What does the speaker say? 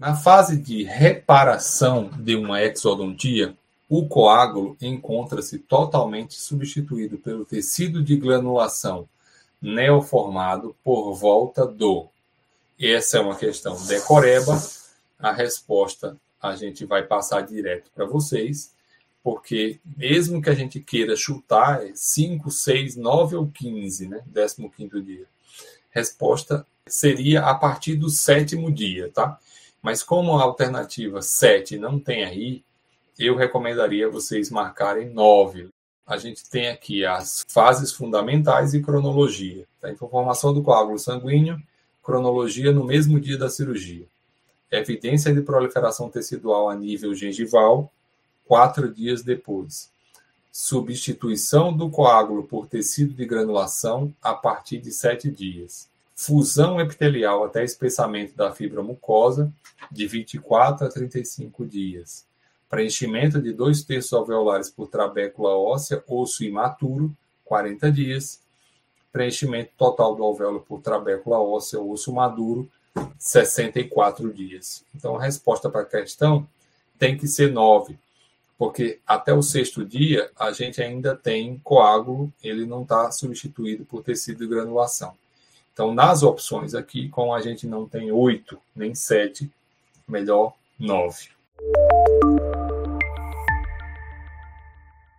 Na fase de reparação de uma exodontia, o coágulo encontra-se totalmente substituído pelo tecido de granulação neoformado por volta do. Essa é uma questão decoreba. A resposta a gente vai passar direto para vocês, porque mesmo que a gente queira chutar, é 5, 6, 9 ou 15, né? 15 dia. Resposta seria a partir do sétimo dia, tá? Mas como a alternativa 7 não tem aí, eu recomendaria vocês marcarem 9. A gente tem aqui as fases fundamentais e cronologia. Tá? Então, formação do coágulo sanguíneo, cronologia no mesmo dia da cirurgia. Evidência de proliferação tecidual a nível gengival, quatro dias depois. Substituição do coágulo por tecido de granulação a partir de sete dias. Fusão epitelial até espessamento da fibra mucosa, de 24 a 35 dias. Preenchimento de dois terços alveolares por trabécula óssea, osso imaturo, 40 dias. Preenchimento total do alvéolo por trabécula óssea, osso maduro, 64 dias. Então, a resposta para a questão tem que ser 9, porque até o sexto dia a gente ainda tem coágulo, ele não está substituído por tecido de granulação. Então, nas opções aqui, como a gente não tem 8 nem 7, melhor 9.